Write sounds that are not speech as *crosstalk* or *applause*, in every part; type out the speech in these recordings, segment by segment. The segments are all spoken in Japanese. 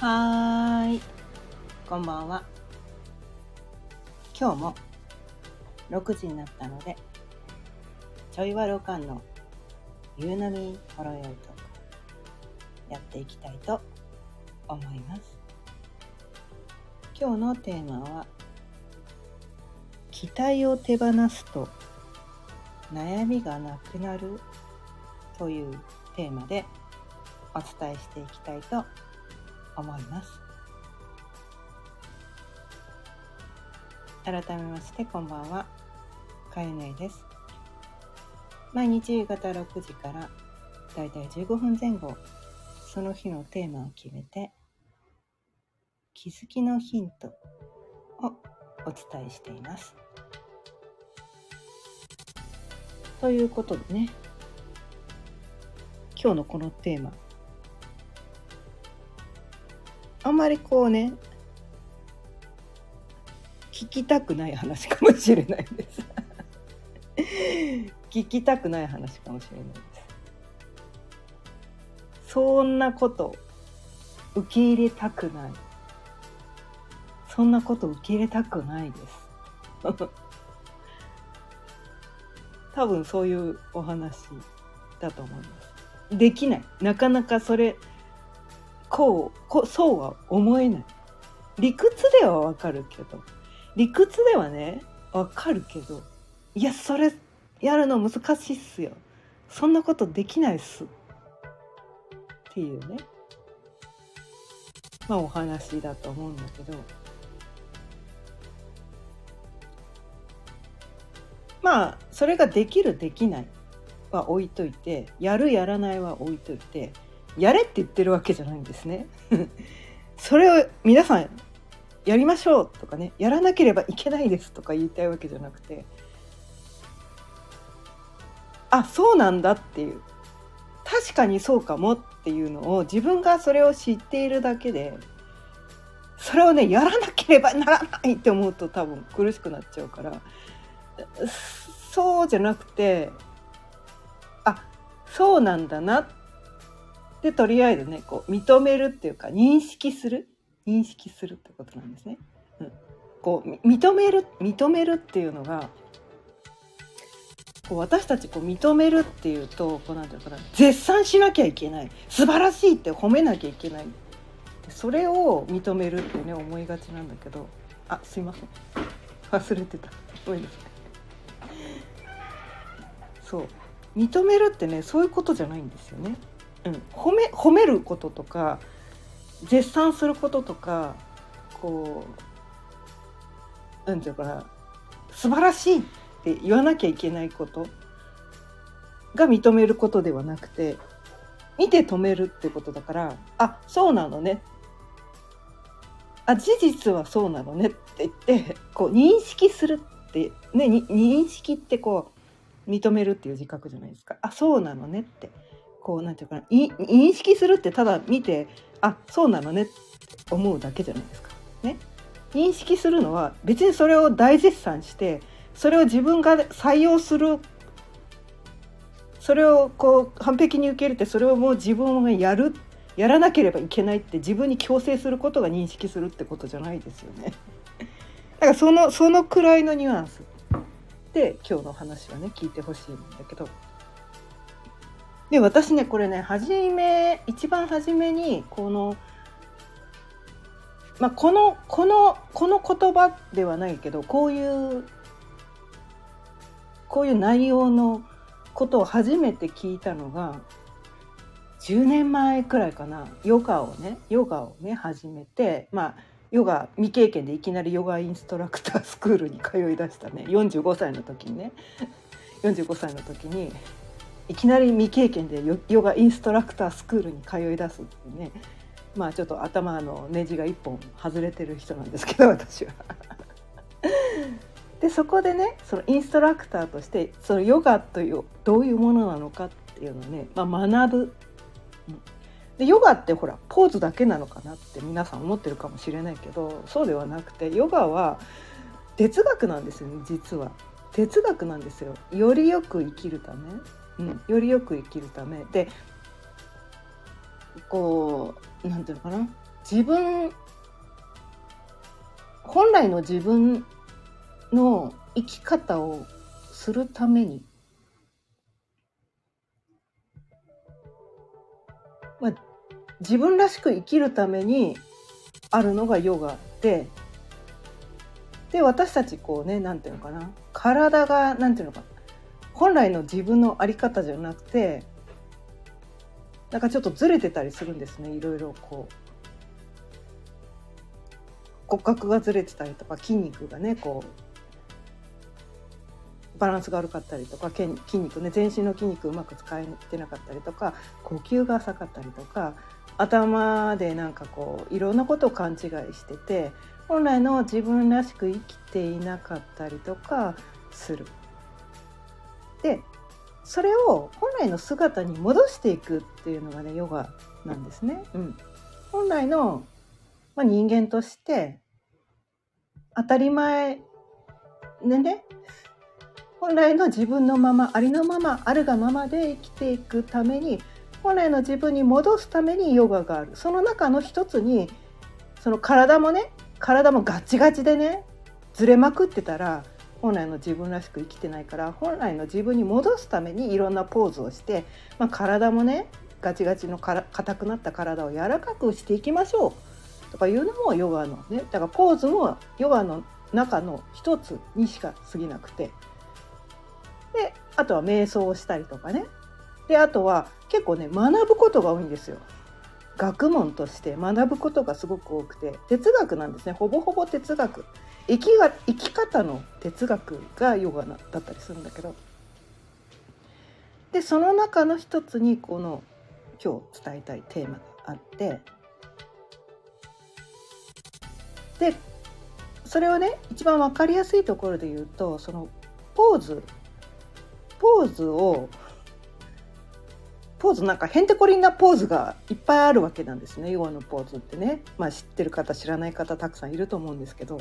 はーい、こんばんは。今日も6時になったので、ちょいわろかんの夕波ほろよいとやっていきたいと思います。今日のテーマは、期待を手放すと悩みがなくなるというテーマでお伝えしていきたいと思います改めましてこんばんは。かゆねです。毎日夕方6時からだいたい15分前後その日のテーマを決めて気づきのヒントをお伝えしています。ということでね今日のこのテーマあんまりこうね聞きたくない話かもしれないです。*laughs* 聞きたくない話かもしれないです。そんなこと受け入れたくない。そんなこと受け入れたくないです。*laughs* 多分そういうお話だと思います。できない。なかなかそれこうこそうは思えない。理屈ではわかるけど理屈ではねわかるけどいやそれやるの難しいっすよ。そんなことできないっすっていうね。まあお話だと思うんだけど。まあそれができるできないは置いといてやるやらないは置いといてやれって言ってるわけじゃないんですね。*laughs* それを皆さんやりましょうとかねやらなければいけないですとか言いたいわけじゃなくてあそうなんだっていう確かにそうかもっていうのを自分がそれを知っているだけでそれをねやらなければならないって思うと多分苦しくなっちゃうからそうじゃなくてあそうなんだなってでとりあえずねこう認めるっていうか認識する。認識するってことなんですね。うん、こう認める認めるっていうのがこう私たちこう認めるっていうとこうなんていうかな絶賛しなきゃいけない。素晴らしいって褒めなきゃいけない。それを認めるってね思いがちなんだけど。あすいません。忘れてた。ごめんなさい。そう。認めるってねそういうことじゃないんですよね。褒め褒めることとか絶賛することとかこうなんていうかな素晴らしいって言わなきゃいけないことが認めることではなくて見て止めるってことだからあそうなのね。あ事実はそうなのねって言ってこう認識するってね認識ってこう認めるっていう自覚じゃないですか。あそうなのねって。こうなんていうかな認識するってただ見てあそうなのねって思うだけじゃないですか。ね、認識するのは別にそれを大絶賛してそれを自分が採用するそれをこう完璧に受け入れてそれをもう自分がやるやらなければいけないって自分に強制することが認識するってことじゃないですよね。*laughs* だからそのそのくらいのニュアンスで今日の話はね聞いてほしいんだけど。で私ねこれね初め一番初めにこの、まあ、このこのこの言葉ではないけどこういうこういう内容のことを初めて聞いたのが10年前くらいかな。ヨガをねヨガをね始めてまあヨガ未経験でいきなりヨガインストラクタースクールに通いだしたね。45歳の時にね。45歳の時にいきなり未経験でヨガインストラクタースクールに通い出すってねまあちょっと頭のネジが一本外れてる人なんですけど私は。でそこでねそのインストラクターとしてそのヨガというどういうものなのかっていうのをね、まあ、学ぶ。でヨガってほらポーズだけなのかなって皆さん思ってるかもしれないけどそうではなくてヨガは哲学なんですよね実は。哲学なんですよ。よりよく生きるためうん、よりよく生きるため。でこうなんていうのかな。自分本来の自分の生き方をするために、まあ、自分らしく生きるためにあるのがヨガで。で私たちこうね何ていうのかな。体が何ていうのか。本来の自分の在り方じゃなくてなんかちょっとずれてたりするんですねいろいろこう骨格がずれてたりとか筋肉がねこうバランスが悪かったりとか筋肉ね全身の筋肉うまく使えてなかったりとか呼吸が浅かったりとか頭でなんかこういろんなことを勘違いしてて本来の自分らしく生きていなかったりとかする。でそれを本来の姿に戻していくっていうのがねヨガなんですね。うん、本来の、まあ、人間として当たり前でね本来の自分のままありのままあるがままで生きていくために本来の自分に戻すためにヨガがあるその中の一つにその体もね体もガチガチでねずれまくってたら本来の自分らしく生きてないから本来の自分に戻すためにいろんなポーズをして、まあ、体もねガチガチのから硬くなった体を柔らかくしていきましょう。とかいうのもヨガのねだからポーズもヨガの中の一つにしか過ぎなくて。であとは瞑想をしたりとかね。であとは結構ね学ぶことが多いんですよ。学問として学ぶことがすごく多くて。哲学なんですね。ほぼほぼ哲学。生きが生き方の哲学がヨガだったりするんだけど。でその中の一つにこの今日伝えたいテーマがあって。でそれをね一番分かりやすいところで言うとそのポーズ。ポーズをポーズなんかへんてこりんなポーズがいっぱいあるわけなんですね。ヨガのポーズってね。まあ知ってる方知らない方たくさんいると思うんですけど。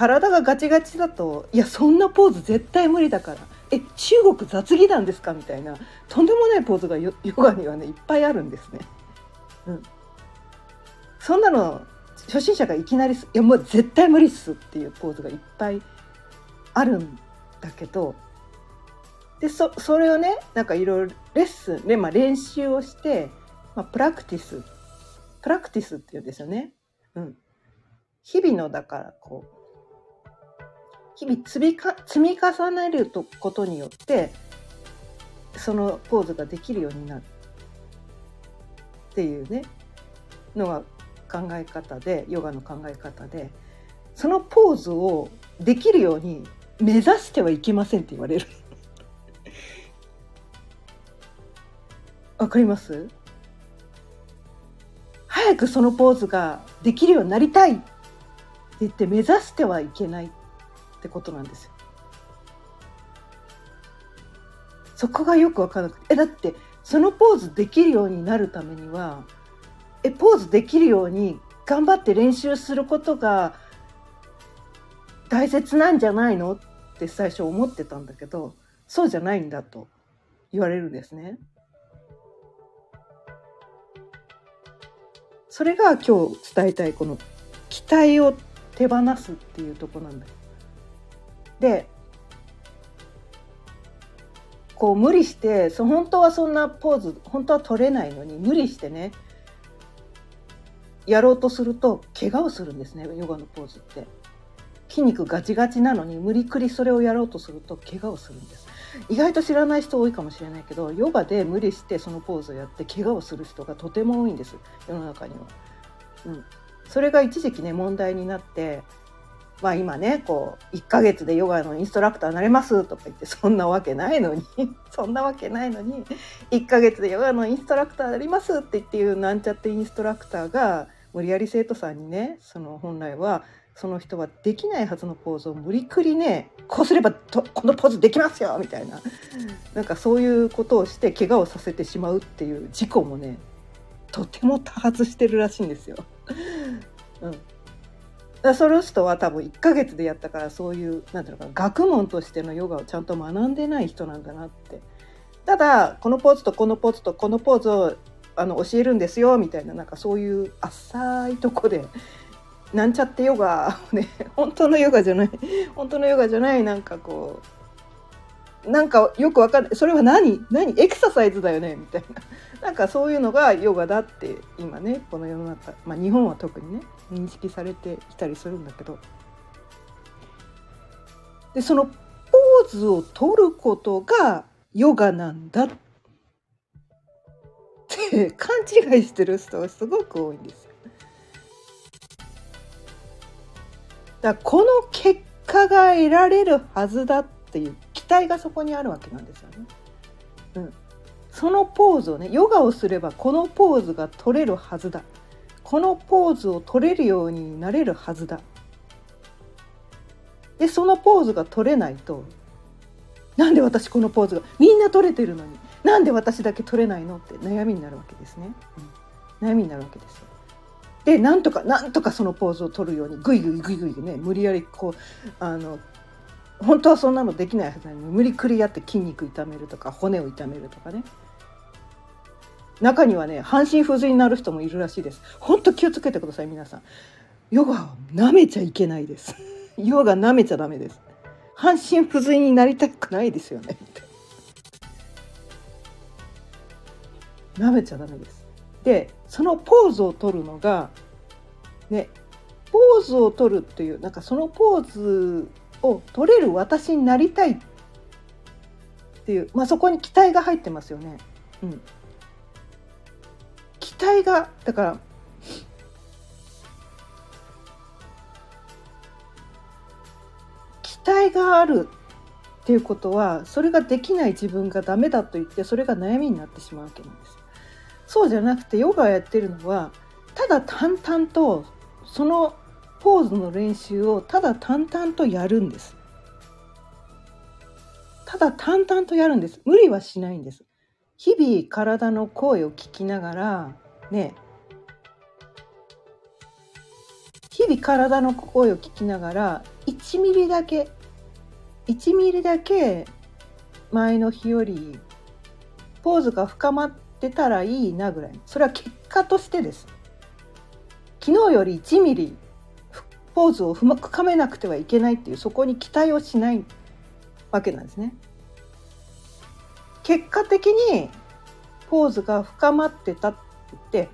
体がガチガチだといやそんなポーズ絶対無理だから。え中国雑技団ですかみたいな。とんでもないポーズがヨガにはねいっぱいあるんですね。うん、そんなの初心者がいきなり「いやもう絶対無理っす」っていうポーズがいっぱいあるんだけどでそそれをねなんかいろいろレッスンで、まあ、練習をして、まあ、プラクティス。プラクティスっていうんですよね。うん、日々のだからこう日々積みか積み重ねることによってそのポーズができるようになるっていうねのが考え方でヨガの考え方でそのポーズをできるように目指してはいけませんって言われる。*laughs* わかります？早くそのポーズができるようになりたいって言って目指してはいけないってことなんですよ。そこがよく分からなくてえだってそのポーズできるようになるためにはえポーズできるように頑張って練習することが大切なんじゃないのって最初思ってたんだけどそうじゃないんだと言われるんですね。それが今日伝えたいこの期待を手放すっていうとこなんだよ。でこう無理してそ本当はそんなポーズ本当は取れないのに無理してねやろうとすると怪我をするんですねヨガのポーズって。筋肉ガチガチなのに無理くりそれをやろうとすると怪我をするんです意外と知らない人多いかもしれないけどヨガで無理してそのポーズをやって怪我をする人がとても多いんです世の中には。うん、それが一時期ね問題になってまあ今ねこう1ヶ月でヨガのインストラクターになれますとか言ってそんなわけないのに *laughs* そんなわけないのに1ヶ月でヨガのインストラクターになりますって言っていうなんちゃってインストラクターが無理やり生徒さんにねその本来はその人はできないはずのポーズを無理くりねこうすればとこのポーズできますよみたいななんかそういうことをして怪我をさせてしまうっていう事故もねとても多発してるらしいんですよ。うん、だその人は多分1ヶ月でやったからそういうなんていうのか学問としてのヨガをちゃんと学んでない人なんだなって。ただこのポーズとこのポーズとこのポーズをあの教えるんですよみたいななんかそういう浅いとこで。なんちゃってヨガをね *laughs* 本当のヨガじゃない本当のヨガじゃないなんかこうなんかよくわかんない。それは何？何？エクササイズだよねみたいな。なんかそういうのがヨガだって今ねこの世の中、まあ、日本は特にね認識されてきたりするんだけどでそのポーズを取ることがヨガなんだって勘違いしてる人がすごく多いんですよ。だこの結果が得られるはずだっていう期待がそこにあるわけなんですよね。うん、そのポーズをねヨガをすればこのポーズが取れるはずだ。このポーズを取れるようになれるはずだ。でそのポーズが取れないとなんで私このポーズがみんな取れてるのになんで私だけ取れないの？って悩みになるわけですね、うん、悩みになるわけですでなんとかなんとかそのポーズを取るようにグイグイグイグイね無理やりこうあの本当はそんなのできないはずなのに無理くりやって筋肉痛めるとか骨を痛めるとかね。中にはね半身不随になる人もいるらしいです。本当気をつけてください皆さん。ヨガを舐めちゃいけないです。*laughs* ヨガ舐めちゃダメです。半身不随になりたくないですよね。舐めちゃダメです。でそのポーズを取るのがねポーズを取るっていうなんかそのポーズを取れる私になりたいっていう、まあ、そこに期待が入ってますよね。うん、期待がだから期待があるっていうことはそれができない自分がダメだと言ってそれが悩みになってしまうわけなんです。そうじゃなくてヨガをやってるのはただ淡々とそのポーズの練習をただ淡々とやるんです。ただ淡々とやるんです。無理はしないんです。日々体の声を聞きながらね日々体の声を聞きながら1ミリだけ1ミリだけ前の日よりポーズが深まってたらいいなぐらい。それは結果としてです。昨日より1ミリポーズを深めなくてはいけないっていうそこに期待をしないわけなんですね。結果的にポーズが深まってたっって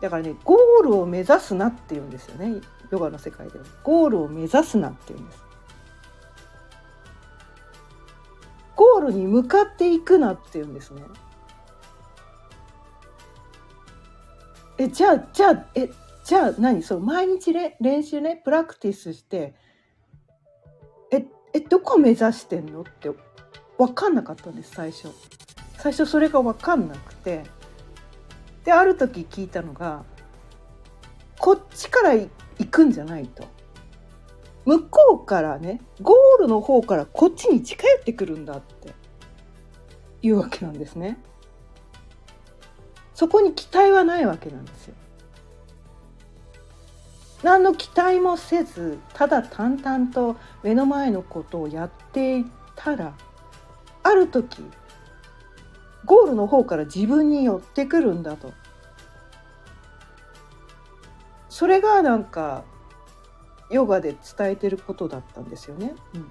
だからねゴールを目指すなっていうんですよね。ヨガの世界では。ゴールを目指すなっていうんです。ゴールに向かっていくなっていうんですね。えじゃあじゃあえじゃあ何？その毎日れ練習ねプラクティスしてええどこ目指してんの？って分かんなかったんです最初。最初それが分かんなくて。である時聞いたのがこっちから行くんじゃないと。向こうからねゴールの方からこっちに近寄ってくるんだって。いうわけなんですね。そこに期待はないわけなんですよ。何の期待もせずただ淡々と目の前のことをやっていたらある時ゴールの方から自分に寄ってくるんだとそれがなんかヨガで伝えてることだったんですよね。うん、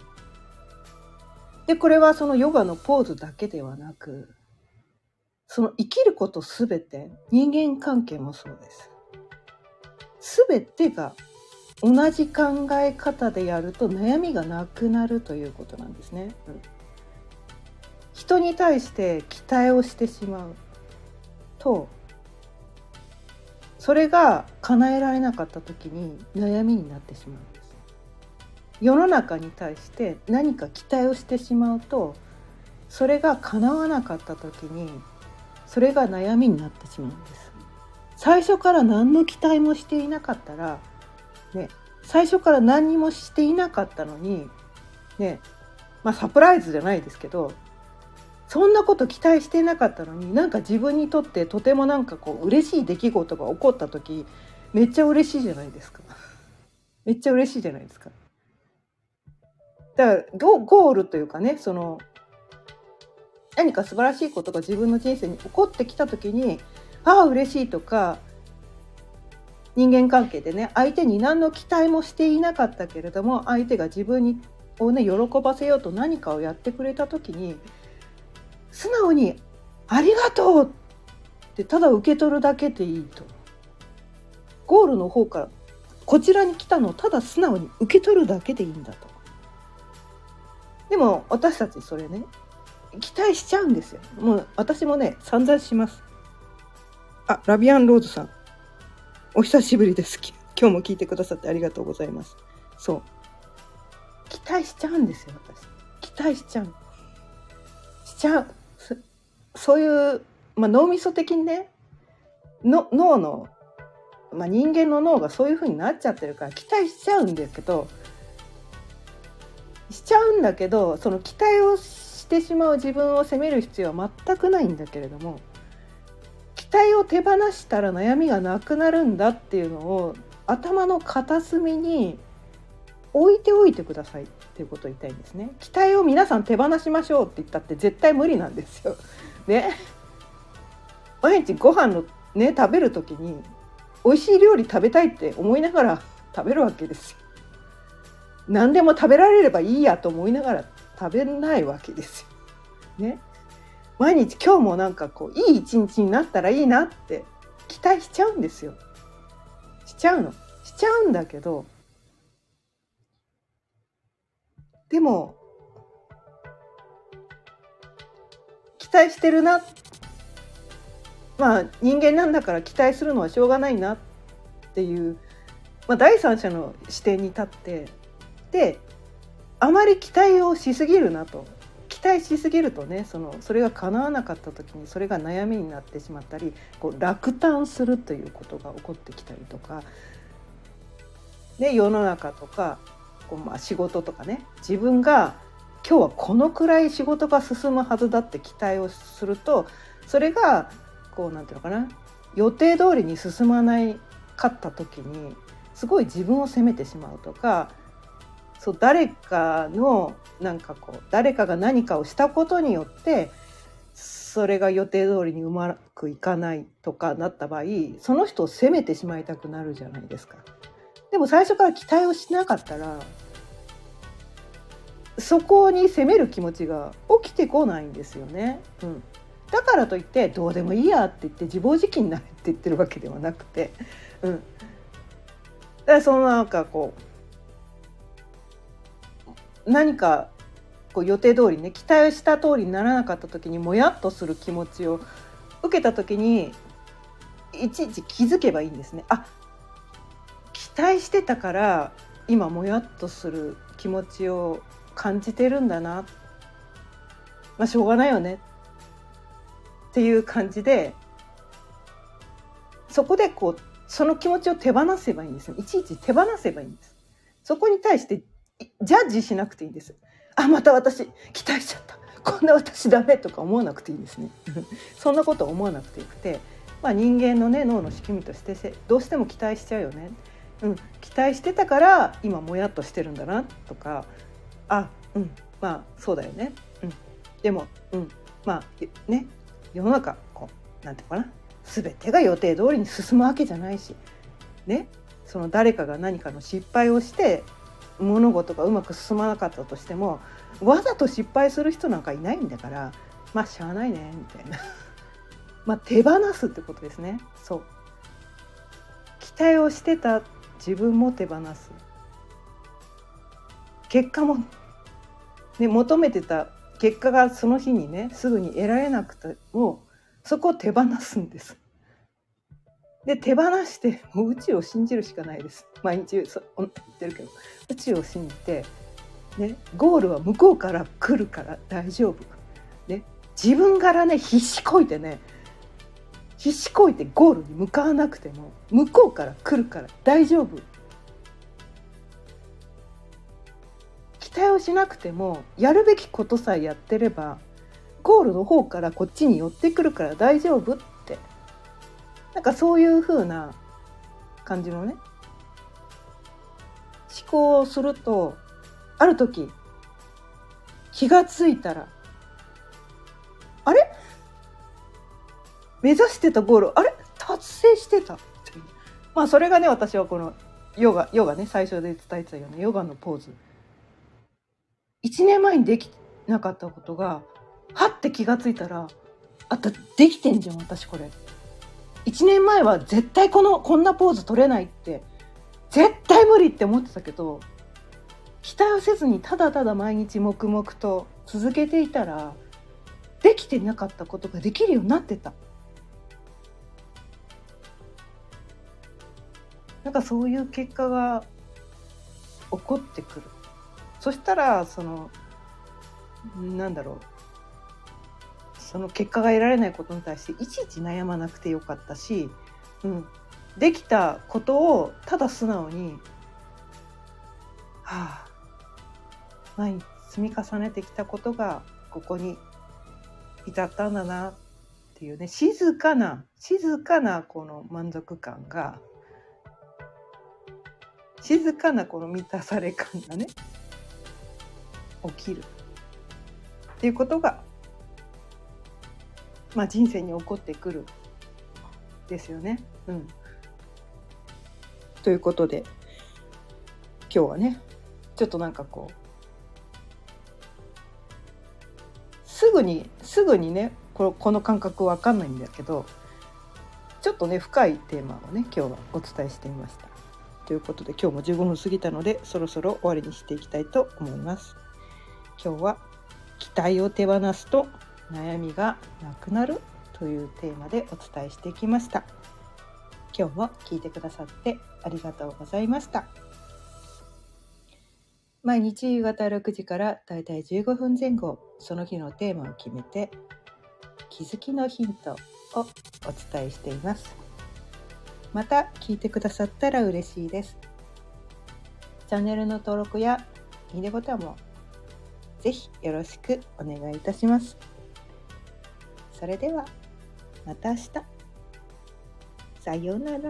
でこれはそのヨガのポーズだけではなくその生きることすべて人間関係もそうです。全てが同じ考え方でやると悩みがなくなるということなんですね。うん、人に対して期待をしてしまうとそれが叶えられなかった時に悩みになってしまうんです。世の中に対して何か期待をしてしまうとそれが叶わなかった時にそれが悩みになってしまうんです。最初から何の期待もしていなかったら、ね、最初から何にもしていなかったのに、ね、まあサプライズじゃないですけどそんなこと期待してなかったのになんか自分にとってとてもなんかこう嬉しい出来事が起こった時めっちゃ嬉しいじゃないですか。*laughs* めっちゃ嬉しいじゃないですか。だからゴールというかねその何か素晴らしいことが自分の人生に起こってきた時にああ嬉しいとか人間関係でね相手に何の期待もしていなかったけれども相手が自分にをね喜ばせようと何かをやってくれた時に素直に「ありがとう!」ってただ受け取るだけでいいと。ゴールの方からこちらに来たのをただ素直に受け取るだけでいいんだと。でも私たちそれね期待しちゃうんですよ。もう私もね散々します。あラビアンローズさんお久しぶりです。今日も聞いてくださってありがとうございます。そう期待しちゃうんですよ私。期待しちゃう。しちゃう。そういう、まあ、脳みそ的にねの脳の、まあ、人間の脳がそういう風になっちゃってるから期待しちゃうんですけどしちゃうんだけどその期待をしてしまう自分を責める必要は全くないんだけれども期待を手放したら悩みがなくなるんだっていうのを頭の片隅に置いておいてくださいっていうことを言いたいんですね。期待を皆さん手放しましょうって言ったって絶対無理なんですよ。ね毎日ご飯のね食べる時に美味しい料理食べたいって思いながら食べるわけですよ。何でも食べられればいいやと思いながら食べないわけですよ。ね。毎日今日もなんかこういい一日になったらいいなって期待しちゃうんですよ。しちゃうの。しちゃうんだけどでも期待してるな。まあ人間なんだから期待するのはしょうがないなっていう、まあ、第三者の視点に立ってであまり期待をしすぎるなと。期待しすぎるとねそのそれが叶わなかった時にそれが悩みになってしまったりこう落胆するということが起こってきたりとか。で世の中とかこうまあ仕事とかね自分が今日はこのくらい仕事が進むはずだって期待をするとそれがこうなんていうのかな予定通りに進まないかった時にすごい自分を責めてしまうとかそう誰かのなんかこう誰かが何かをしたことによってそれが予定通りにうまくいかないとかなった場合その人を責めてしまいたくなるじゃないですか。でも最初から期待をしなかったらそこに責める気持ちが起きてこないんですよね。うん、だからといってどうでもいいやって言って自暴自棄になれって言ってるわけではなくて、うん、だからそのなんかこう何かこう予定通りね期待した通りにならなかった時にもやっとする気持ちを受けた時にいちいち気づけばいいんですね。あ期待してたから今もやっとする気持ちを感じてるんだな。まあしょうがないよね。っていう感じでそこでこうその気持ちを手放せばいいんですいちいち手放せばいいんです。そこに対してジャッジしなくていいんです。あまた私期待しちゃった。こんな私ダメとか思わなくていいんですね。*laughs* そんなこと思わなくてよくて、まあ、人間のね脳の仕組みとしてどうしても期待しちゃうよね。うん、期待してたから今もやっとしてるんだなとかあうん。まあそうだよね、うん、でも、うん、まあね。世の中こうなんていうかな。全てが予定通りに進むわけじゃないし。ね。その誰かが何かの失敗をして物事がうまく進まなかったとしてもわざと失敗する人なんかいないんだからまあしゃあないねみたいな。*laughs* まあ手放すってことですね。そう。期待をしてた自分も手放す。結果も、ね、求めてた結果がその日にねすぐに得られなくてもそこを手放すんです。で手放してもう宇宙を信じるしかないです。毎日そ言ってるけど宇宙を信じて、ね、ゴールは向こうから来るから大丈夫。ね、自分からね必死こいてね必死こいてゴールに向かわなくても向こうから来るから大丈夫待をしなくてもやるべきことさえやってればゴールの方からこっちに寄ってくるから大丈夫って。なんかそういう風な感じのね思考をするとある時気がついたらあれ？目指してたゴールあれ？達成してた。まあそれがね私はこのヨガヨガね最初で伝えてたようなヨガのポーズ。1年前にできなかったことがはって気がついたらあったできてんじゃん私これ1年前は絶対このこんなポーズ取れないって絶対無理って思ってたけど期待をせずにただただ毎日黙々と続けていたらできてなかったことができるようになってた。なんかそういう結果が起こってくる。そしたらそのなんだろうその結果が得られないことに対していちいち悩まなくてよかったし、うん、できたことをただ素直に「はあ毎日積み重ねてきたことがここに至ったんだな」っていうね静かな静かなこの満足感が静かなこの満たされ感がね起きるっていうことが、まあ、人生に起こってくるですよね。うん、ということで今日はねちょっとなんかこうすぐにすぐにねこのこの感覚わかんないんだけどちょっとね深いテーマをね今日はお伝えしてみました。ということで今日も15分過ぎたのでそろそろ終わりにしていきたいと思います。今日は期待を手放すと悩みがなくなるというテーマでお伝えしてきました。今日も聞いてくださってありがとうございました。毎日夕方6時からだいたい15分前後その日のテーマを決めて気づきのヒントをお伝えしています。また聞いてくださったら嬉しいです。チャンネルの登録やいいねボタンもぜひよろしくお願いいたします。それではまた明日。さようなら。